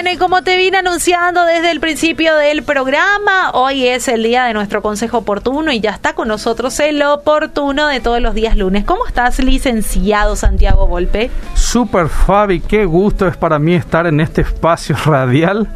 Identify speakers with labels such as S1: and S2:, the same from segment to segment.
S1: Bueno, y como te vine anunciando desde el principio del programa, hoy es el día de nuestro consejo oportuno y ya está con nosotros el oportuno de todos los días lunes. ¿Cómo estás, licenciado Santiago Volpe?
S2: Super Fabi, qué gusto es para mí estar en este espacio radial.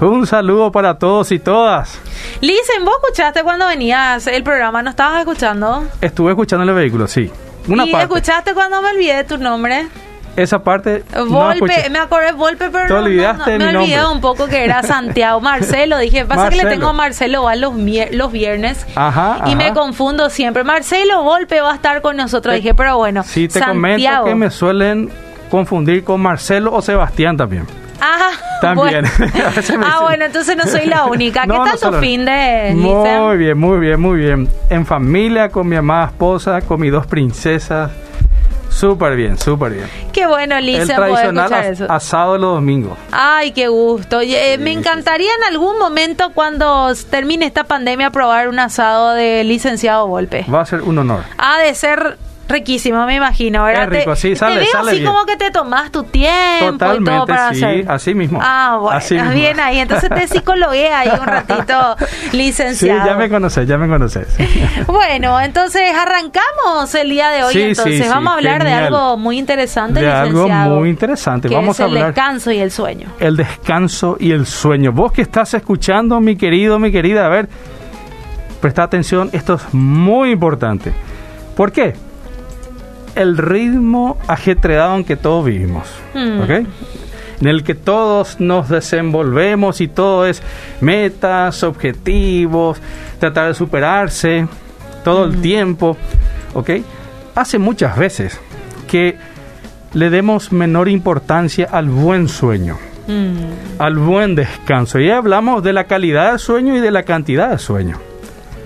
S2: Un saludo para todos y todas.
S1: Licen, ¿vos escuchaste cuando venías el programa? ¿No estabas escuchando?
S2: Estuve escuchando el vehículo, sí.
S1: Una ¿Y escuchaste cuando me olvidé de tu nombre?
S2: Esa parte.
S1: Volpe, me acordé Volpe, pero
S2: Te olvidaste
S1: no,
S2: me
S1: olvidé un poco que era Santiago Marcelo. Dije, pasa que le tengo a Marcelo a los, los viernes
S2: ajá,
S1: y me confundo siempre. Marcelo Volpe va a estar con nosotros. Dije, pero bueno.
S2: Sí, te comento que me suelen confundir con Marcelo o Sebastián también.
S1: Ah,
S2: también.
S1: ah, bueno, entonces no soy la única. ¿Qué tal tu fin de
S2: Muy bien, muy bien, muy bien. En familia, con mi amada esposa, con mis dos princesas Súper bien, súper bien.
S1: Qué bueno, Lisa,
S2: El tradicional eso. asado los domingos.
S1: Ay, qué gusto. Eh, me encantaría en algún momento cuando termine esta pandemia probar un asado de licenciado Volpe.
S2: Va a ser un honor.
S1: Ha de ser Riquísimo, me imagino, ¿verdad?
S2: Es rico, sí, sale,
S1: te veo
S2: sale
S1: así como que te tomas tu tiempo
S2: Totalmente,
S1: y todo para
S2: sí,
S1: hacer.
S2: así mismo.
S1: Ah, bueno,
S2: así mismo.
S1: bien ahí. Entonces te psicologué ahí un ratito, licenciado.
S2: Sí, ya me conoces, ya me conoces.
S1: bueno, entonces arrancamos el día de hoy.
S2: Sí,
S1: entonces
S2: sí,
S1: vamos a hablar
S2: genial.
S1: de algo muy interesante,
S2: de
S1: licenciado.
S2: algo muy interesante.
S1: Que
S2: vamos
S1: es
S2: a
S1: el
S2: hablar
S1: descanso y el sueño.
S2: el descanso y el sueño. Vos que estás escuchando, mi querido, mi querida, a ver, presta atención, esto es muy importante. ¿Por qué? El ritmo ajetreado en que todos vivimos. ¿ok? En el que todos nos desenvolvemos y todo es metas, objetivos, tratar de superarse todo el tiempo. ¿Ok? Hace muchas veces que le demos menor importancia al buen sueño,
S1: Mm,
S2: al buen descanso. Y hablamos de la calidad del sueño y de la cantidad de sueño.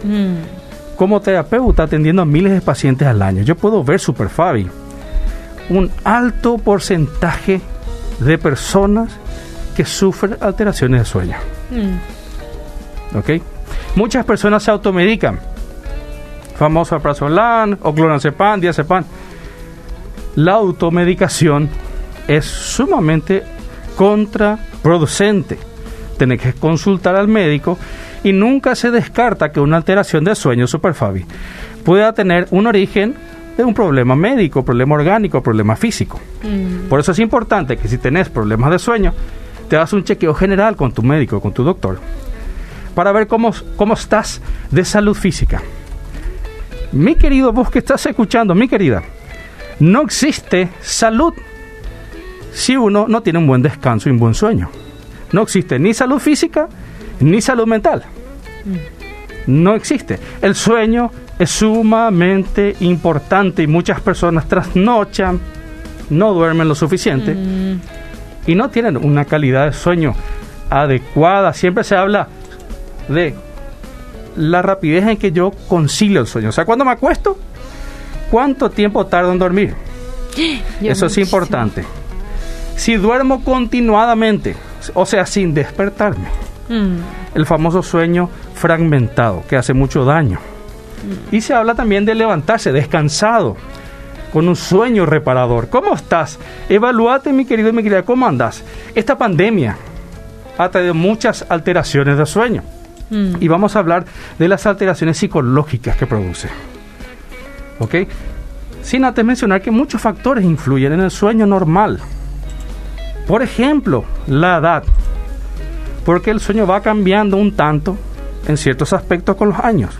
S1: mm.
S2: Como terapeuta atendiendo a miles de pacientes al año, yo puedo ver, Super Fabi, un alto porcentaje de personas que sufren alteraciones de sueño.
S1: Mm.
S2: ¿Ok? Muchas personas se automedican. Famoso alprazolam o clonazepam, diazepam. La automedicación es sumamente contraproducente. Tenés que consultar al médico y nunca se descarta que una alteración de sueño, Superfabi, pueda tener un origen de un problema médico, problema orgánico, problema físico.
S1: Mm.
S2: Por eso es importante que si tenés problemas de sueño, te hagas un chequeo general con tu médico, con tu doctor, para ver cómo, cómo estás de salud física. Mi querido, vos que estás escuchando, mi querida, no existe salud si uno no tiene un buen descanso y un buen sueño. No existe ni salud física ni salud mental. No existe. El sueño es sumamente importante y muchas personas trasnochan, no duermen lo suficiente
S1: Mm.
S2: y no tienen una calidad de sueño adecuada. Siempre se habla de la rapidez en que yo concilio el sueño. O sea, cuando me acuesto, ¿cuánto tiempo tardo en dormir?
S1: Yo
S2: Eso es importante. Si duermo continuadamente, o sea, sin despertarme,
S1: Mm.
S2: el famoso sueño fragmentado que hace mucho daño. Y se habla también de levantarse descansado, con un sueño reparador. ¿Cómo estás? Evalúate, mi querido y mi querida, ¿cómo andas? Esta pandemia ha traído muchas alteraciones de sueño.
S1: Mm.
S2: Y vamos a hablar de las alteraciones psicológicas que produce. ¿Ok? Sin antes mencionar que muchos factores influyen en el sueño normal. Por ejemplo, la edad. Porque el sueño va cambiando un tanto en ciertos aspectos con los años.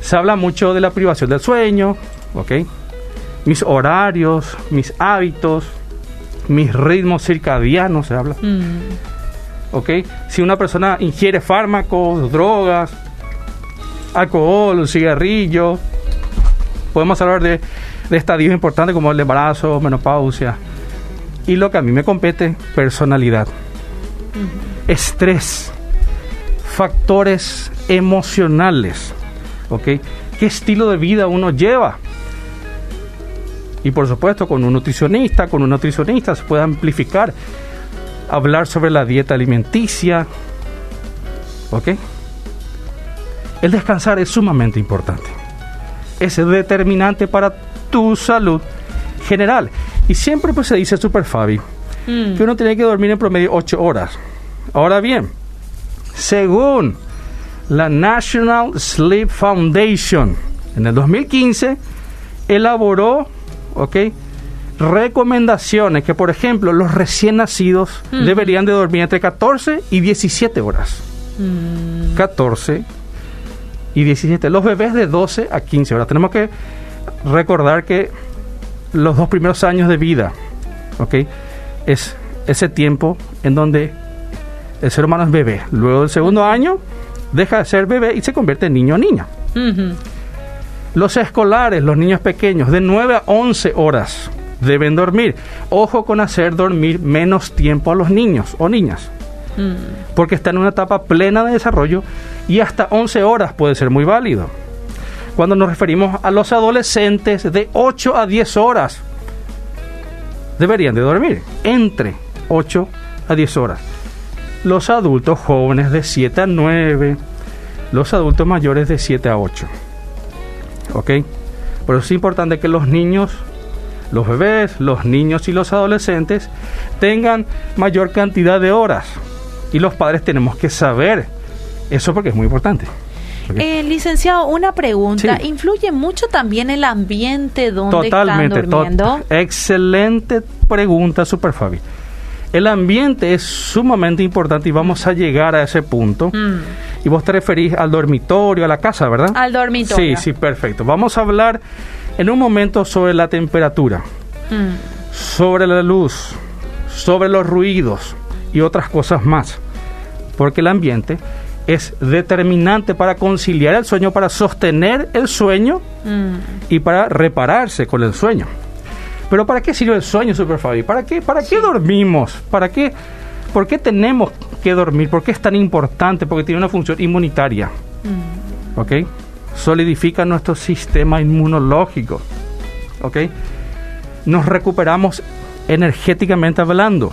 S2: Se habla mucho de la privación del sueño, ¿ok? Mis horarios, mis hábitos, mis ritmos circadianos, se habla.
S1: Mm.
S2: ¿ok? Si una persona ingiere fármacos, drogas, alcohol, cigarrillo, podemos hablar de, de estadios importantes como el embarazo, menopausia. Y lo que a mí me compete, personalidad, estrés, factores emocionales, ¿ok? ¿Qué estilo de vida uno lleva? Y por supuesto, con un nutricionista, con un nutricionista se puede amplificar hablar sobre la dieta alimenticia. ¿Ok? El descansar es sumamente importante. Es determinante para tu salud general. Y siempre pues se dice, Super Fabi, que uno tiene que dormir en promedio 8 horas. Ahora bien, según la National Sleep Foundation, en el 2015, elaboró, recomendaciones que, por ejemplo, los recién nacidos deberían de dormir entre 14 y 17 horas. 14 mm. y 17. Los bebés de 12 a 15 horas. Tenemos que recordar que los dos primeros años de vida, ¿ok? Es ese tiempo en donde el ser humano es bebé. Luego del segundo año deja de ser bebé y se convierte en niño o niña. Los escolares, los niños pequeños, de 9 a 11 horas deben dormir. Ojo con hacer dormir menos tiempo a los niños o niñas. Mm. Porque están en una etapa plena de desarrollo y hasta 11 horas puede ser muy válido. Cuando nos referimos a los adolescentes de 8 a 10 horas, deberían de dormir entre 8 a 10 horas. Los adultos jóvenes de 7 a 9, los adultos mayores de 7 a 8. ¿Ok? Pero es importante que los niños los bebés, los niños y los adolescentes tengan mayor cantidad de horas. Y los padres tenemos que saber eso porque es muy importante.
S1: Eh, licenciado, una pregunta. ¿Influye mucho también el ambiente donde
S2: Totalmente,
S1: están durmiendo?
S2: excelente pregunta, Super Fabi. El ambiente es sumamente importante y vamos a llegar a ese punto. Mm. Y vos te referís al dormitorio, a la casa, ¿verdad?
S1: Al dormitorio.
S2: Sí, sí, perfecto. Vamos a hablar en un momento sobre la temperatura, mm. sobre la luz, sobre los ruidos y otras cosas más, porque el ambiente es determinante para conciliar el sueño, para sostener el sueño mm. y para repararse con el sueño. Pero ¿para qué sirve el sueño, Super Fabi? ¿Para qué, para qué dormimos? ¿Para qué, ¿Por qué tenemos que dormir? ¿Por qué es tan importante? Porque tiene una función inmunitaria. Mm. ¿Ok? solidifica nuestro sistema inmunológico. ¿Ok? Nos recuperamos energéticamente hablando.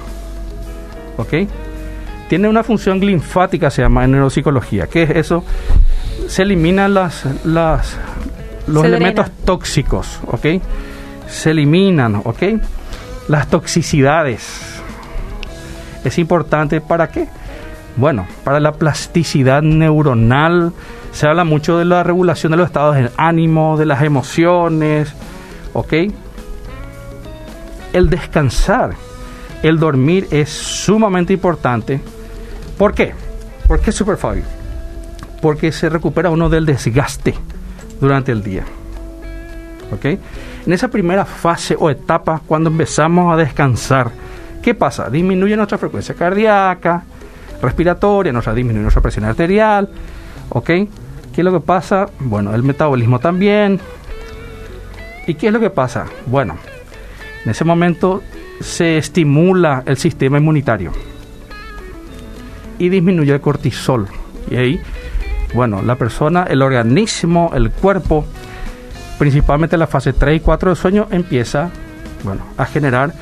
S2: ¿Ok? Tiene una función linfática, se llama en neuropsicología. ¿Qué es eso? Se eliminan las, las, los elementos tóxicos. ¿Ok? Se eliminan. ¿Ok? Las toxicidades. Es importante para qué? Bueno, para la plasticidad neuronal, se habla mucho de la regulación de los estados de ánimo, de las emociones, ¿ok? El descansar, el dormir es sumamente importante. ¿Por qué? ¿Por qué Fabio? Porque se recupera uno del desgaste durante el día. ¿Ok? En esa primera fase o etapa, cuando empezamos a descansar, ¿qué pasa? Disminuye nuestra frecuencia cardíaca, respiratoria, nos disminuye nuestra presión arterial, ¿ok? ¿Qué es lo que pasa? Bueno, el metabolismo también. ¿Y qué es lo que pasa? Bueno, en ese momento se estimula el sistema inmunitario y disminuye el cortisol. Y ahí, bueno, la persona, el organismo, el cuerpo, principalmente en la fase 3 y 4 del sueño, empieza, bueno, a generar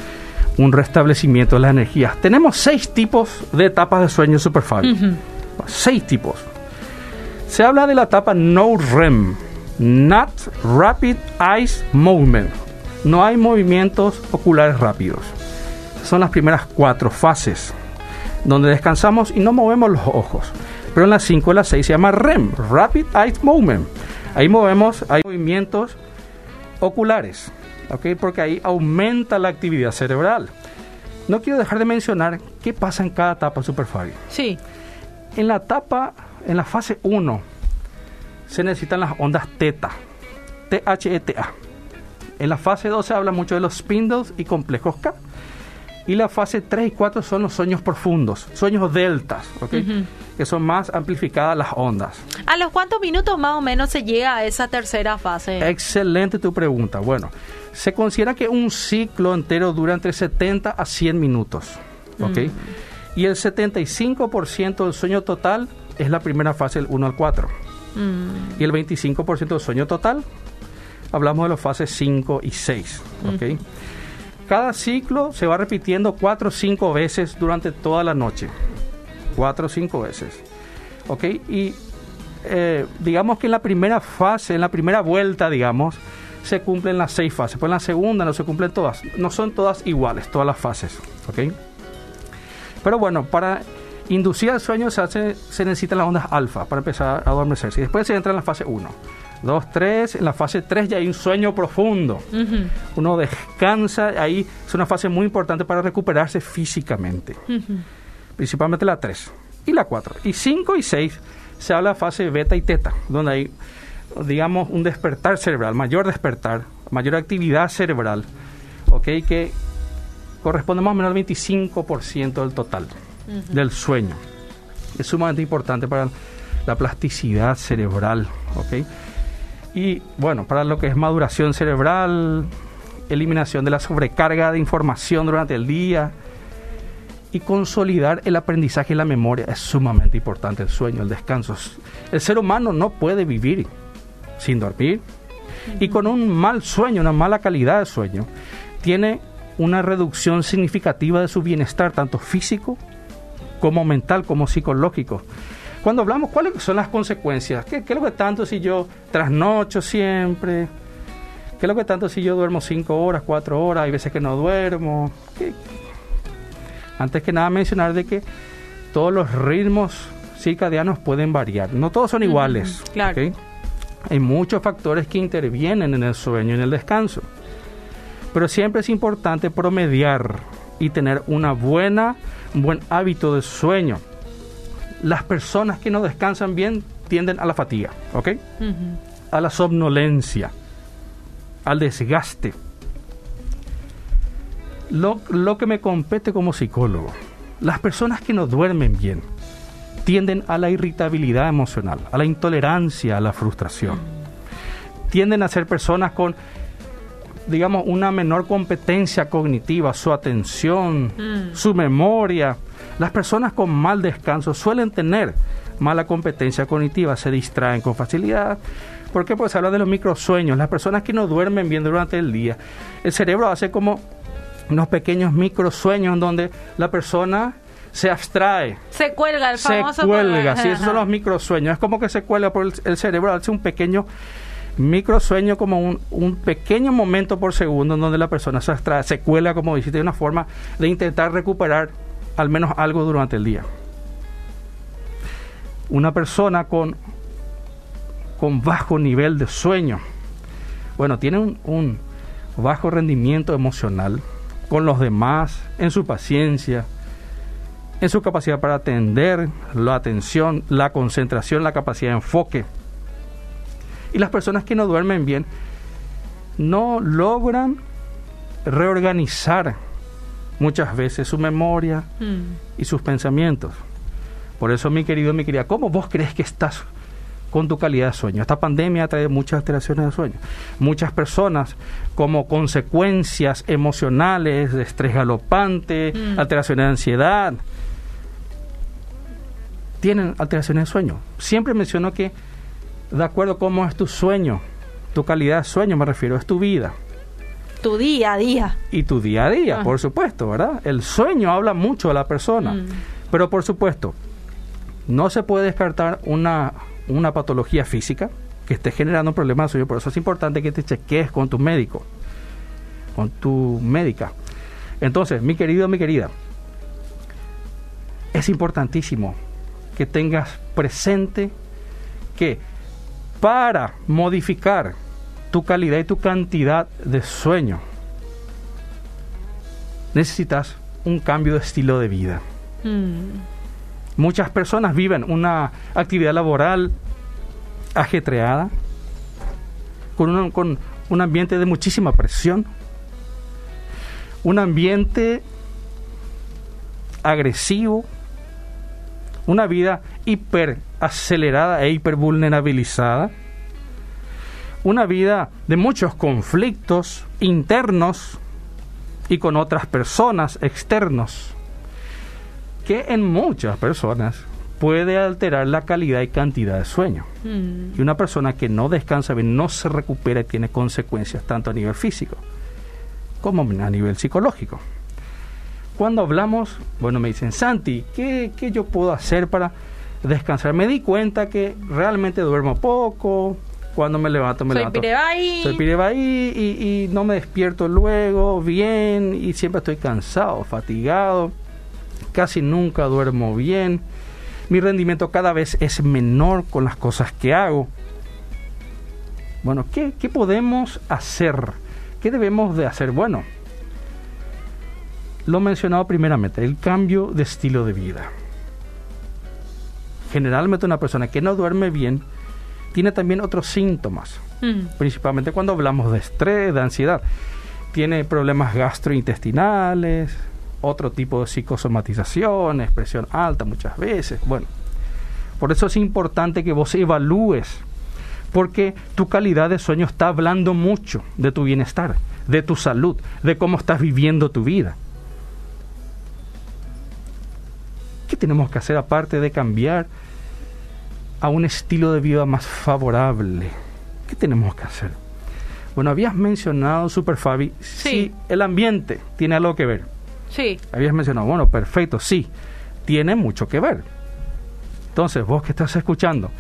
S2: un restablecimiento de las energías. Tenemos seis tipos de etapas de sueño super Seis tipos. Se habla de la etapa no REM, Not Rapid Eyes Movement. No hay movimientos oculares rápidos. Son las primeras cuatro fases, donde descansamos y no movemos los ojos. Pero en las 5 y las 6 se llama REM, Rapid Eyes Movement. Ahí movemos, hay movimientos oculares. Porque ahí aumenta la actividad cerebral. No quiero dejar de mencionar qué pasa en cada etapa Superfabio.
S1: Sí.
S2: En la etapa, en la fase 1, se necesitan las ondas teta, T-H-E-T-A. En la fase 2 se habla mucho de los spindles y complejos K. Y la fase 3 y 4 son los sueños profundos, sueños deltas, que son más amplificadas las ondas.
S1: ¿A los cuántos minutos más o menos se llega a esa tercera fase?
S2: Excelente tu pregunta. Bueno, se considera que un ciclo entero dura entre 70 a 100 minutos. ¿ok? Mm. Y el 75% del sueño total es la primera fase, del 1 al 4. Mm. Y el 25% del sueño total, hablamos de las fases 5 y 6. ¿ok? Cada ciclo se va repitiendo 4 o 5 veces durante toda la noche. 4 o 5 veces. ¿Ok? Y eh, digamos que en la primera fase, en la primera vuelta, digamos, se cumplen las seis fases. Pues en la segunda no se cumplen todas. No son todas iguales, todas las fases. ¿ok? Pero bueno, para inducir el sueño se, hace, se necesitan las ondas alfa para empezar a adormecerse. Y después se entra en la fase 1. 2, 3, en la fase 3 ya hay un sueño profundo. Uno descansa, ahí es una fase muy importante para recuperarse físicamente. Principalmente la 3 y la 4. Y 5 y 6 se habla de fase beta y teta, donde hay, digamos, un despertar cerebral, mayor despertar, mayor actividad cerebral, ¿ok? Que corresponde más o menos al 25% del total del sueño. Es sumamente importante para la plasticidad cerebral, ¿ok? Y bueno, para lo que es maduración cerebral, eliminación de la sobrecarga de información durante el día y consolidar el aprendizaje y la memoria es sumamente importante el sueño, el descanso. El ser humano no puede vivir sin dormir y con un mal sueño, una mala calidad de sueño, tiene una reducción significativa de su bienestar, tanto físico como mental, como psicológico. Cuando hablamos, ¿cuáles son las consecuencias? ¿Qué, qué es lo que tanto si yo trasnocho siempre? ¿Qué es lo que tanto si yo duermo cinco horas, cuatro horas? Hay veces que no duermo. ¿Qué- Antes que nada mencionar de que todos los ritmos circadianos pueden variar. No todos son iguales.
S1: Claro.
S2: Hay muchos factores que intervienen en el sueño y en el descanso. Pero siempre es importante promediar y tener una buena, un buen hábito de sueño. Las personas que no descansan bien tienden a la fatiga, ¿ok? A la somnolencia, al desgaste. Lo, lo que me compete como psicólogo, las personas que no duermen bien tienden a la irritabilidad emocional, a la intolerancia, a la frustración. Tienden a ser personas con, digamos, una menor competencia cognitiva, su atención,
S1: Mm.
S2: su memoria. Las personas con mal descanso suelen tener mala competencia cognitiva, se distraen con facilidad. ¿Por qué? Pues se habla de los microsueños. Las personas que no duermen bien durante el día, el cerebro hace como unos pequeños microsueños en donde la persona se abstrae,
S1: Se cuelga el
S2: se
S1: famoso
S2: cuelga. Sí, esos son los microsueños. Es como que se cuelga por el, el cerebro, hace un pequeño microsueño, como un, un pequeño momento por segundo en donde la persona se abstrae, se cuelga, como dijiste, de una forma de intentar recuperar al menos algo durante el día. Una persona con, con bajo nivel de sueño, bueno, tiene un, un bajo rendimiento emocional con los demás, en su paciencia, en su capacidad para atender, la atención, la concentración, la capacidad de enfoque. Y las personas que no duermen bien no logran reorganizar muchas veces su memoria
S1: Mm.
S2: y sus pensamientos. Por eso, mi querido, mi querida, ¿cómo vos crees que estás con tu calidad de sueño? Esta pandemia trae muchas alteraciones de sueño. Muchas personas, como consecuencias emocionales, de estrés galopante,
S1: Mm.
S2: alteraciones de ansiedad, tienen alteraciones de sueño. Siempre menciono que, de acuerdo a cómo es tu sueño, tu calidad de sueño, me refiero, es tu vida
S1: Tu día a día.
S2: y tu día a día,
S1: Ah.
S2: por supuesto, ¿verdad? El sueño habla mucho de la persona.
S1: Mm.
S2: Pero por supuesto, no se puede descartar una, una patología física que esté generando un problema de sueño. Por eso es importante que te chequees con tu médico, con tu médica. Entonces, mi querido, mi querida, es importantísimo que tengas presente que para modificar tu calidad y tu cantidad de sueño, necesitas un cambio de estilo de vida.
S1: Mm.
S2: Muchas personas viven una actividad laboral ajetreada, con un, con un ambiente de muchísima presión, un ambiente agresivo, una vida hiper acelerada e hiper vulnerabilizada, una vida de muchos conflictos internos y con otras personas externos que en muchas personas puede alterar la calidad y cantidad de sueño.
S1: Mm.
S2: Y una persona que no descansa bien no se recupera y tiene consecuencias tanto a nivel físico como a nivel psicológico. Cuando hablamos, bueno, me dicen, Santi, ¿qué, qué yo puedo hacer para descansar? Me di cuenta que realmente duermo poco, cuando me levanto me
S1: Soy
S2: levanto.
S1: pirebaí.
S2: Soy pirebaí y, y no me despierto luego bien y siempre estoy cansado, fatigado, casi nunca duermo bien. Mi rendimiento cada vez es menor con las cosas que hago. Bueno, ¿qué, qué podemos hacer? ¿Qué debemos de hacer? Bueno, lo mencionado primeramente, el cambio de estilo de vida. Generalmente una persona que no duerme bien tiene también otros síntomas,
S1: Mm.
S2: principalmente cuando hablamos de estrés, de ansiedad. Tiene problemas gastrointestinales, otro tipo de psicosomatizaciones, presión alta muchas veces. Bueno, por eso es importante que vos evalúes, porque tu calidad de sueño está hablando mucho de tu bienestar, de tu salud, de cómo estás viviendo tu vida. ¿Qué tenemos que hacer aparte de cambiar a un estilo de vida más favorable? ¿Qué tenemos que hacer? Bueno, habías mencionado, Super Fabi,
S1: Sí.
S2: si el ambiente tiene algo que ver.
S1: Sí.
S2: Habías mencionado, bueno, perfecto, sí, tiene mucho que ver. Entonces, vos que estás escuchando,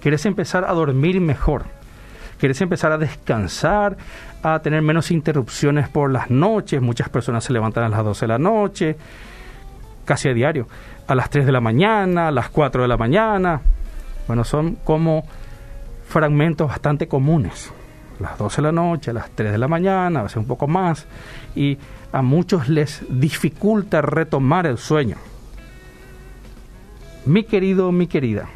S2: querés empezar a dormir mejor, querés empezar a descansar, a tener menos interrupciones por las noches, muchas personas se levantan a las 12 de la noche, casi a diario, a las 3 de la mañana, a las 4 de la mañana. Bueno, son como fragmentos bastante comunes. Las 12 de la noche, a las 3 de la mañana, a veces un poco más. Y a muchos les dificulta retomar el sueño. Mi querido, mi querida,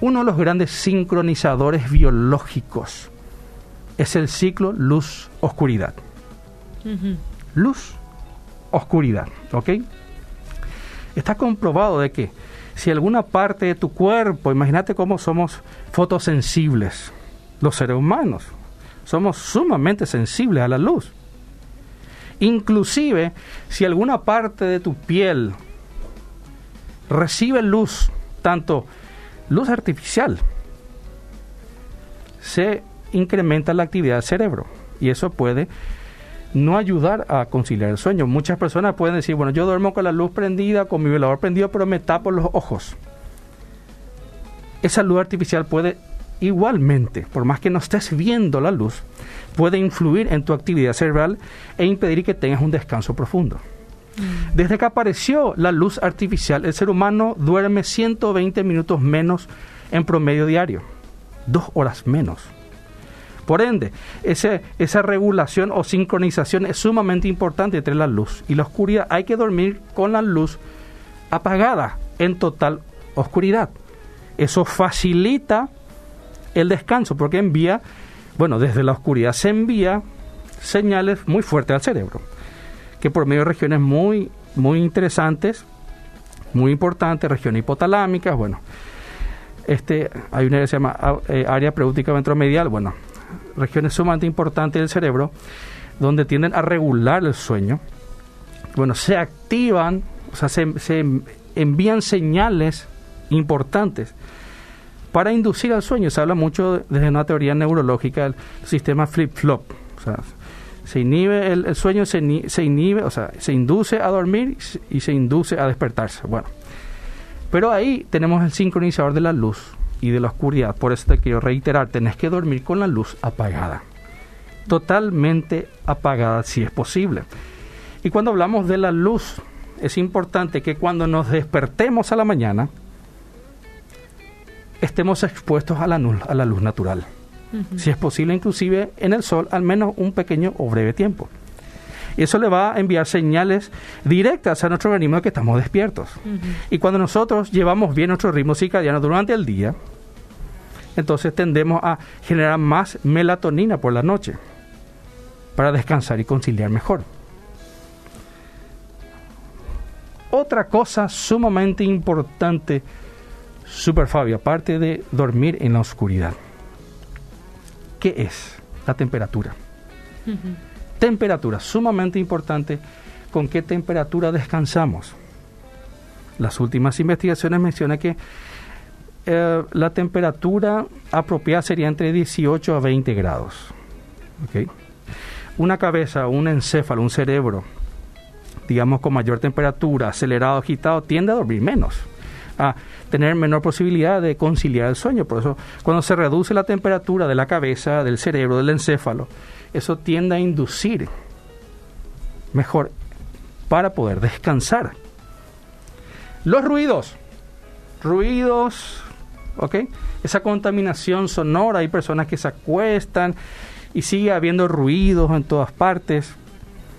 S2: uno de los grandes sincronizadores biológicos es el ciclo luz-oscuridad.
S1: Ujú.
S2: Luz, oscuridad, ¿ok? Está comprobado de que si alguna parte de tu cuerpo, imagínate cómo somos fotosensibles, los seres humanos, somos sumamente sensibles a la luz. Inclusive, si alguna parte de tu piel recibe luz, tanto luz artificial, se incrementa la actividad del cerebro y eso puede no ayudar a conciliar el sueño. Muchas personas pueden decir, bueno, yo duermo con la luz prendida, con mi velador prendido, pero me tapo los ojos. Esa luz artificial puede igualmente, por más que no estés viendo la luz, puede influir en tu actividad cerebral e impedir que tengas un descanso profundo. Desde que apareció la luz artificial, el ser humano duerme 120 minutos menos en promedio diario, dos horas menos. Por ende, ese, esa regulación o sincronización es sumamente importante entre la luz y la oscuridad. Hay que dormir con la luz apagada, en total oscuridad. Eso facilita el descanso porque envía, bueno, desde la oscuridad se envía señales muy fuertes al cerebro, que por medio de regiones muy, muy interesantes, muy importantes, regiones hipotalámicas, bueno, este, hay una que se llama eh, área preútica ventromedial, bueno, regiones sumamente importantes del cerebro, donde tienden a regular el sueño. Bueno, se activan, o sea, se, se envían señales importantes para inducir al sueño. Se habla mucho desde una teoría neurológica del sistema flip-flop. O sea, se inhibe el, sueño, se, se inhibe, o sea, se induce a dormir y se induce a despertarse. Bueno, pero ahí tenemos el sincronizador de la luz y de la oscuridad. Por eso te quiero reiterar, tenés que dormir con la luz apagada. Totalmente apagada si es posible. Y cuando hablamos de la luz, es importante que cuando nos despertemos a la mañana, estemos expuestos a la, nu- a la luz natural. Si es posible, inclusive en el sol, al menos un pequeño o breve tiempo. Y eso le va a enviar señales directas a nuestro organismo de que estamos despiertos. Y cuando nosotros llevamos bien nuestro ritmo circadiano durante el día, entonces tendemos a generar más melatonina por la noche para descansar y conciliar mejor. Otra cosa sumamente importante, Super Fabio, aparte de dormir en la oscuridad, ¿qué es? La temperatura. Temperatura, sumamente importante. ¿Con qué temperatura descansamos? Las últimas investigaciones mencionan que eh, la temperatura apropiada sería entre 18 a 20 grados. ¿ok? Una cabeza, un encéfalo, un cerebro, digamos con mayor temperatura, acelerado, agitado, tiende a dormir menos. A tener menor posibilidad de conciliar el sueño. Por eso, cuando se reduce la temperatura de la cabeza, del cerebro, del encéfalo, eso tiende a inducir mejor para poder descansar. Los ruidos. Ruidos, ¿ok? Esa contaminación sonora, hay personas que se acuestan y sigue habiendo ruidos en todas partes,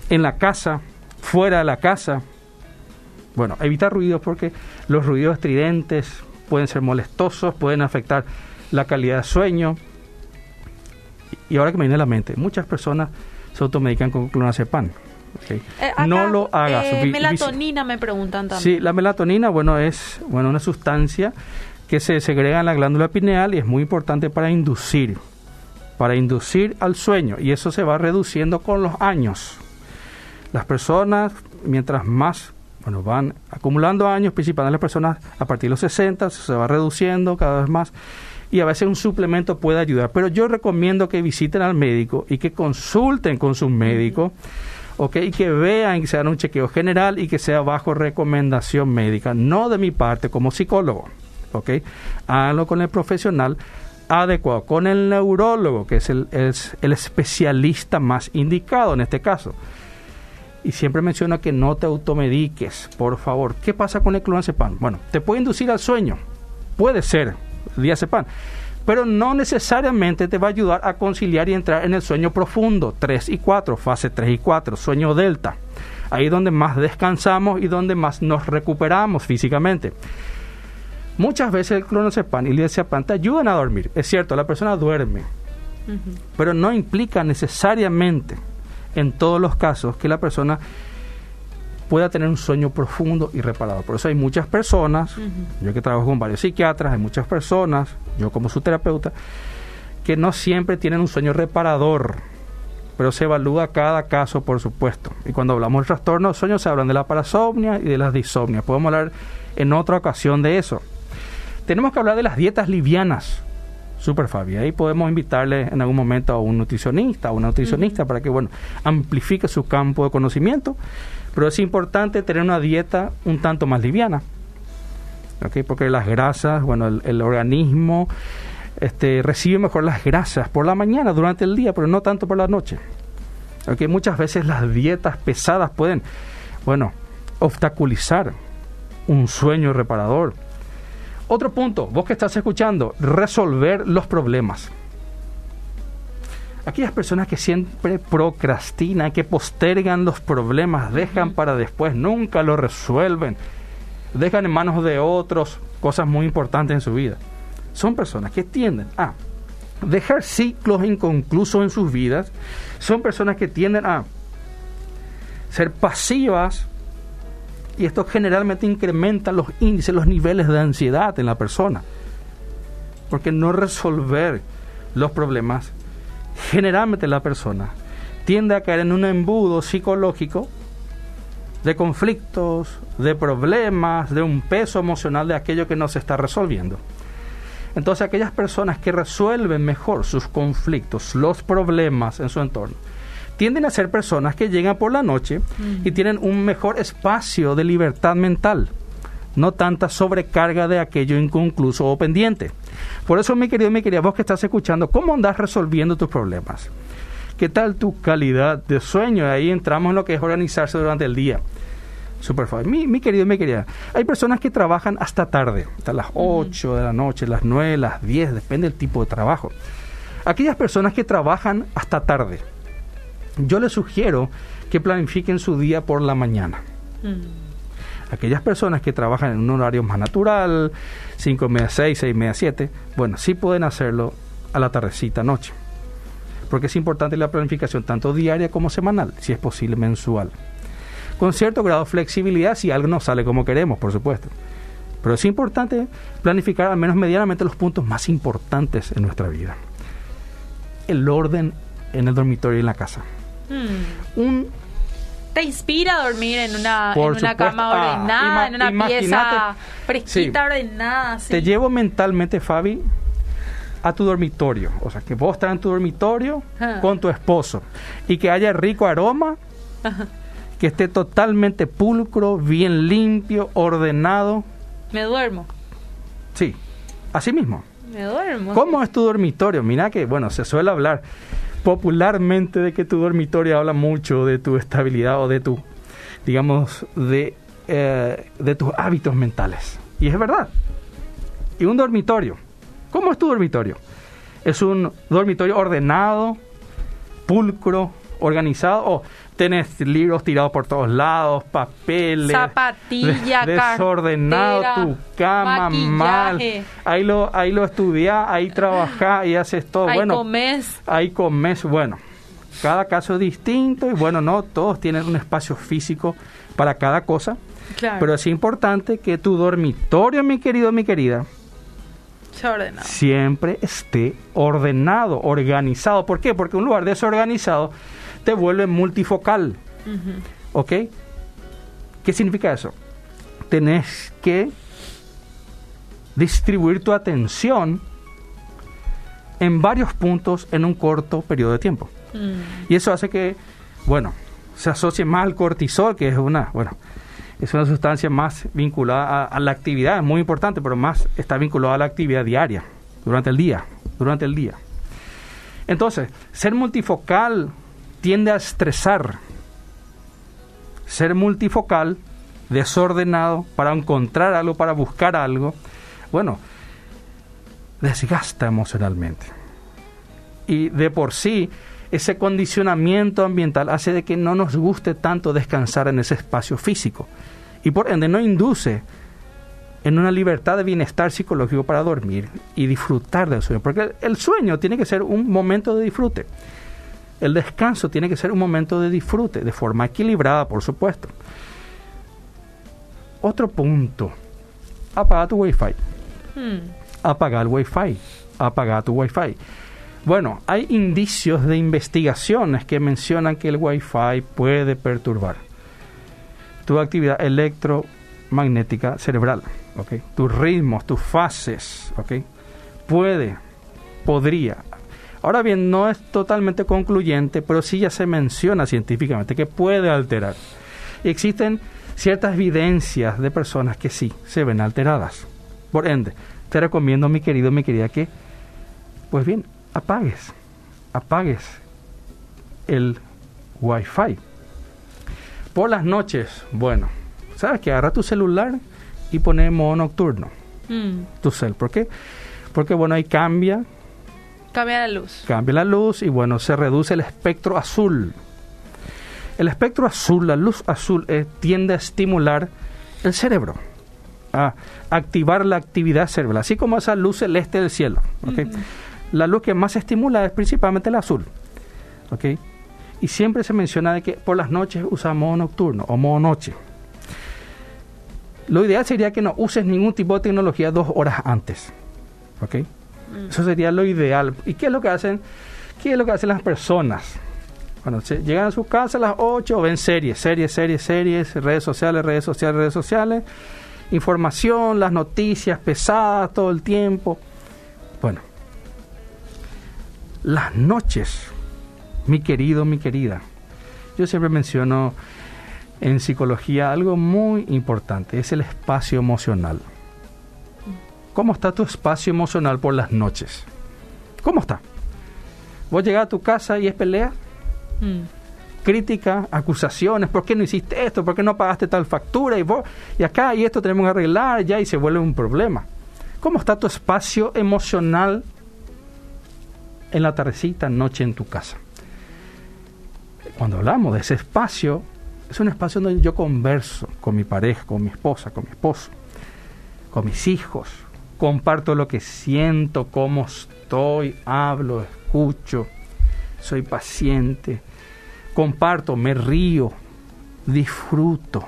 S2: en la casa, fuera de la casa. Bueno, evitar ruidos porque los ruidos estridentes pueden ser molestosos, pueden afectar la calidad de sueño. Y ahora que me viene a la mente, muchas personas se automedican con clonazepam.
S1: Eh, no lo hagas. Eh, melatonina me preguntan también.
S2: Sí, la melatonina, bueno, es bueno una sustancia que se segrega en la glándula pineal y es muy importante para inducir, para inducir al sueño y eso se va reduciendo con los años. Las personas, mientras más bueno, van acumulando años, principalmente las personas a partir de los 60, se va reduciendo cada vez más y a veces un suplemento puede ayudar. Pero yo recomiendo que visiten al médico y que consulten con su médico y que vean que se hagan un chequeo general y que sea bajo recomendación médica, no de mi parte como psicólogo, ¿ok? Háganlo con el profesional adecuado, con el neurólogo, que es el, el especialista más indicado en este caso. Y siempre menciono que no te automediques, por favor. ¿Qué pasa con el clonazepam? Bueno, te puede inducir al sueño, puede ser diazepam, pero no necesariamente te va a ayudar a conciliar y entrar en el sueño profundo, 3 y 4, fase 3 y 4, sueño delta. Ahí donde más descansamos y donde más nos recuperamos físicamente. Muchas veces el clonazepam y el diazepam te ayudan a dormir. Es cierto, la persona duerme, pero no implica necesariamente en todos los casos que la persona pueda tener un sueño profundo y reparador. Por eso hay muchas personas, yo que trabajo con varios psiquiatras, hay muchas personas, yo como su terapeuta, que no siempre tienen un sueño reparador, pero se evalúa cada caso, por supuesto. Y cuando hablamos de trastornos de sueño, se hablan de la parasomnia y de las disomnias. Podemos hablar en otra ocasión de eso. Tenemos que hablar de las dietas livianas. Super Fabi. Ahí podemos invitarle en algún momento a un nutricionista, o una nutricionista, para que, bueno, amplifique su campo de conocimiento pero es importante tener una dieta un tanto más liviana. ¿okay? Porque las grasas, bueno, el, organismo este, recibe mejor las grasas por la mañana, durante el día, pero no tanto por la noche. ¿okay? Muchas veces las dietas pesadas pueden, bueno, obstaculizar un sueño reparador. Otro punto, vos que estás escuchando, resolver los problemas. Aquellas personas que siempre procrastinan, que postergan los problemas, dejan para después, nunca lo resuelven, dejan en manos de otros cosas muy importantes en su vida. Son personas que tienden a dejar ciclos inconclusos en sus vidas, son personas que tienden a ser pasivas y esto generalmente incrementa los índices, los niveles de ansiedad en la persona. Porque no resolver los problemas generalmente la persona tiende a caer en un embudo psicológico de conflictos, de problemas, de un peso emocional de aquello que no se está resolviendo. Entonces aquellas personas que resuelven mejor sus conflictos, los problemas en su entorno, tienden a ser personas que llegan por la noche y tienen un mejor espacio de libertad mental no tanta sobrecarga de aquello inconcluso o pendiente. Por eso, mi querido, mi querida, vos que estás escuchando, ¿cómo andas resolviendo tus problemas? ¿Qué tal tu calidad de sueño? Ahí entramos en lo que es organizarse durante el día. Super fácil. Mi, mi querido, mi querida, hay personas que trabajan hasta tarde, hasta las 8 de la noche, las 9, las 10, depende del tipo de trabajo. Aquellas personas que trabajan hasta tarde, yo les sugiero que planifiquen su día por la mañana. Mm aquellas personas que trabajan en un horario más natural, 5 y media, 6, 6 y media, 7, bueno, sí pueden hacerlo a la tardecita, noche. Porque es importante la planificación tanto diaria como semanal, si es posible mensual. Con cierto grado de flexibilidad si algo no sale como queremos, por supuesto. Pero es importante planificar al menos medianamente los puntos más importantes en nuestra vida. El orden en el dormitorio y en la casa.
S1: Hmm. Un te inspira a dormir en una, en una cama ah, ordenada, en una pieza fresquita, ordenada.
S2: Te llevo mentalmente, Fabi, a tu dormitorio. O sea, que vos estás en tu dormitorio con tu esposo y que haya rico aroma, que esté totalmente pulcro, bien limpio, ordenado
S1: Me duermo.
S2: Sí, así mismo.
S1: Me duermo.
S2: ¿Cómo es tu dormitorio? Mira que, bueno, se suele hablar popularmente de que tu dormitorio habla mucho de tu estabilidad o de tu, digamos, de, eh, de tus hábitos mentales. Y es verdad. Y un dormitorio. ¿Cómo es tu dormitorio? Es un dormitorio ordenado, pulcro, organizado, o tenés libros tirados por todos lados, papeles,
S1: zapatilla,
S2: desordenado, tu cama mal. Ahí lo, ahí lo estudiás, ahí trabajás y haces todo.
S1: Ahí
S2: bueno,
S1: comes.
S2: Ahí comes, bueno. Cada caso es distinto y bueno, no, todos tienen un espacio físico para cada cosa.
S1: Claro.
S2: Pero es importante que tu dormitorio, mi querido, mi querida,
S1: ordenado.
S2: siempre esté ordenado, organizado. ¿Por qué? Porque un lugar desorganizado te vuelve multifocal. ¿Ok? ¿Qué significa eso? Tenés que distribuir tu atención en varios puntos en un corto periodo de tiempo.
S1: Mm.
S2: Y eso hace que, bueno, se asocie más al cortisol, que es una, bueno, es una sustancia más vinculada a, a, la actividad, es muy importante, pero más está vinculada a la actividad diaria, durante el día, durante el día. Entonces, ser multifocal tiende a estresar. Ser multifocal, desordenado, para encontrar algo, para buscar algo, bueno, desgasta emocionalmente. Y de por sí, ese condicionamiento ambiental hace de que no nos guste tanto descansar en ese espacio físico. Y por ende no induce en una libertad de bienestar psicológico para dormir y disfrutar del sueño. Porque el sueño tiene que ser un momento de disfrute. El descanso tiene que ser un momento de disfrute, de forma equilibrada, por supuesto. Otro punto. Apaga tu wifi.
S1: Hmm.
S2: Apaga el wifi. Apaga tu wifi. Bueno, hay indicios de investigaciones que mencionan que el wifi puede perturbar tu actividad electromagnética cerebral, ¿ok? Tus ritmos, tus fases, ¿ok? Puede, podría. Ahora bien, no es totalmente concluyente, pero sí ya se menciona científicamente que puede alterar. Y existen ciertas evidencias de personas que sí se ven alteradas. Por ende, te recomiendo, mi querido, mi querida, que, pues bien, apagues, apagues el wifi. Por las noches, bueno, sabes que agarra tu celular y pone modo nocturno.
S1: Mm.
S2: Tu cel. ¿Por qué? Porque bueno, ahí cambia.
S1: Cambia la luz.
S2: Cambia la luz y bueno, se reduce el espectro azul. El espectro azul, la luz azul, eh, tiende a estimular el cerebro, a activar la actividad cerebral, así como esa luz celeste del cielo. ¿okay? La luz que más estimula es principalmente el azul. ¿okay? Y siempre se menciona de que por las noches usa modo nocturno o modo noche. Lo ideal sería que no uses ningún tipo de tecnología dos horas antes. Mm. Eso sería lo ideal. ¿Y qué es lo que hacen? ¿Qué es lo que hacen las personas? Bueno, llegan a su casa a las 8, ven series, series, series, series, redes sociales, redes sociales, redes sociales, información, las noticias pesadas todo el tiempo. Bueno, las noches, mi querido, mi querida, yo siempre menciono en psicología algo muy importante, es el espacio emocional. ¿Cómo está tu espacio emocional por las noches? ¿Cómo está? ¿Vos llegás a tu casa y es pelea?
S1: Mm.
S2: Crítica, acusaciones, ¿por qué no hiciste esto? ¿Por qué no pagaste tal factura? Y, vos, y acá y esto tenemos que arreglar ya y se vuelve un problema. ¿Cómo está tu espacio emocional en la tardecita, noche en tu casa? Cuando hablamos de ese espacio, es un espacio donde yo converso con mi pareja, con mi esposa, con mi esposo, con mis hijos, comparto lo que siento, cómo estoy, hablo, escucho, soy paciente, comparto, me río, disfruto.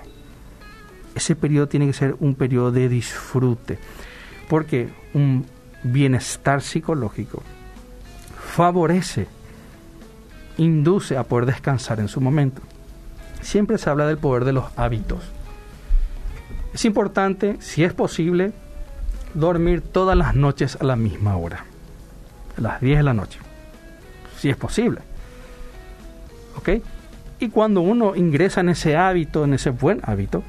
S2: Ese periodo tiene que ser un periodo de disfrute, porque un bienestar psicológico favorece, induce a poder descansar en su momento. Siempre se habla del poder de los hábitos. Es importante, si es posible, dormir todas las noches a la misma hora, a las 10 de la noche, si es posible. ¿Ok? Y cuando uno ingresa en ese hábito, en ese buen hábito,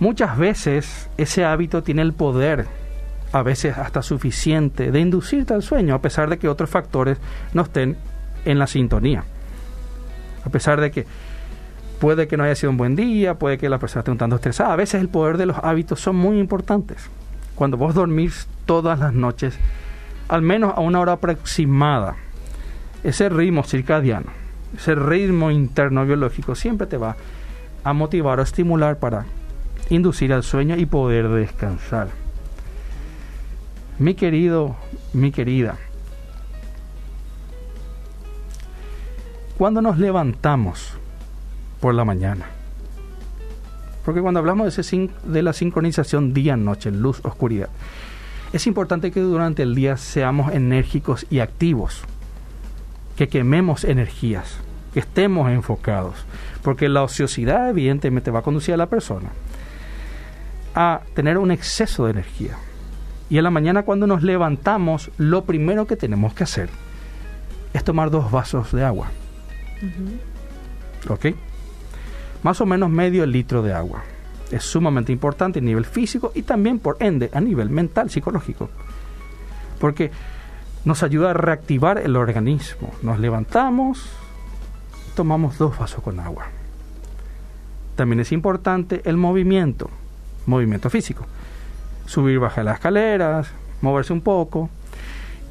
S2: Muchas veces ese hábito tiene el poder, a veces hasta suficiente, de inducirte al sueño, a pesar de que otros factores no estén en la sintonía. A pesar de que puede que no haya sido un buen día, puede que la persona esté un tanto estresada. A veces el poder de los hábitos son muy importantes. Cuando vos dormís todas las noches, al menos a una hora aproximada, ese ritmo circadiano, ese ritmo interno biológico siempre te va a motivar o estimular para inducir al sueño y poder descansar. Mi querido, mi querida, cuando nos levantamos por la mañana, porque cuando hablamos de, ese, de la sincronización día-noche, luz-oscuridad, es importante que durante el día seamos enérgicos y activos, que quememos energías, que estemos enfocados, porque la ociosidad evidentemente va a conducir a la persona a tener un exceso de energía. Y en la mañana cuando nos levantamos, lo primero que tenemos que hacer es tomar dos vasos de agua. ¿Ok? Más o menos medio litro de agua. Es sumamente importante a nivel físico y también por ende a nivel mental, psicológico. Porque nos ayuda a reactivar el organismo. Nos levantamos, tomamos dos vasos con agua. También es importante el movimiento movimiento físico. Subir, bajar las escaleras, moverse un poco.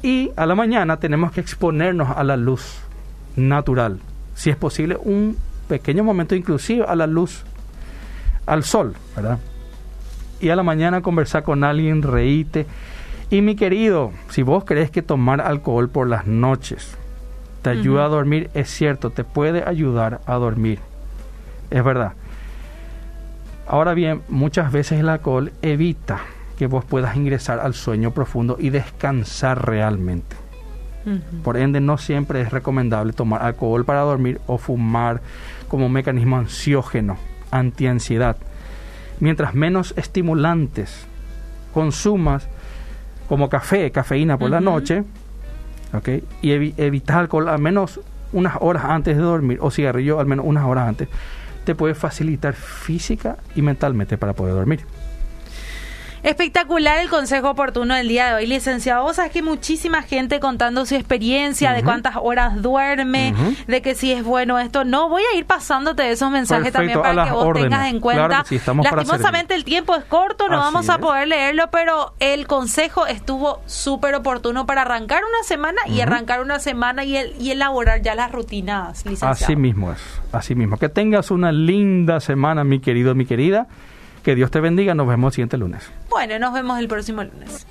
S2: Y a la mañana tenemos que exponernos a la luz natural. Si es posible, un pequeño momento inclusive a la luz, al sol, ¿verdad? Y a la mañana conversar con alguien, reíte. Y mi querido, si vos crees que tomar alcohol por las noches te ayuda a dormir, es cierto, te puede ayudar a dormir. Es verdad. Ahora bien, muchas veces el alcohol evita que vos puedas ingresar al sueño profundo y descansar realmente. Por ende, no siempre es recomendable tomar alcohol para dormir o fumar como mecanismo ansiógeno, antiansiedad. Mientras menos estimulantes consumas, como café, cafeína por la noche, ¿okay? y evitar alcohol al menos unas horas antes de dormir, o cigarrillo al menos unas horas antes, te puede facilitar física y mentalmente para poder dormir.
S1: Espectacular el consejo oportuno del día de hoy, licenciado. Vos sabés que muchísima gente contando su experiencia, de cuántas horas duerme, de que si es bueno esto. No, voy a ir pasándote esos mensajes también para que vos tengas en cuenta. Lastimosamente el tiempo es corto, no vamos a poder leerlo, pero el consejo estuvo súper oportuno para arrancar una semana y arrancar una semana y, el, y elaborar ya las rutinas, licenciado.
S2: Así mismo es, así mismo. Que tengas una linda semana, mi querido, mi querida. Que Dios te bendiga. Nos vemos el siguiente lunes.
S1: Bueno, nos vemos el próximo lunes.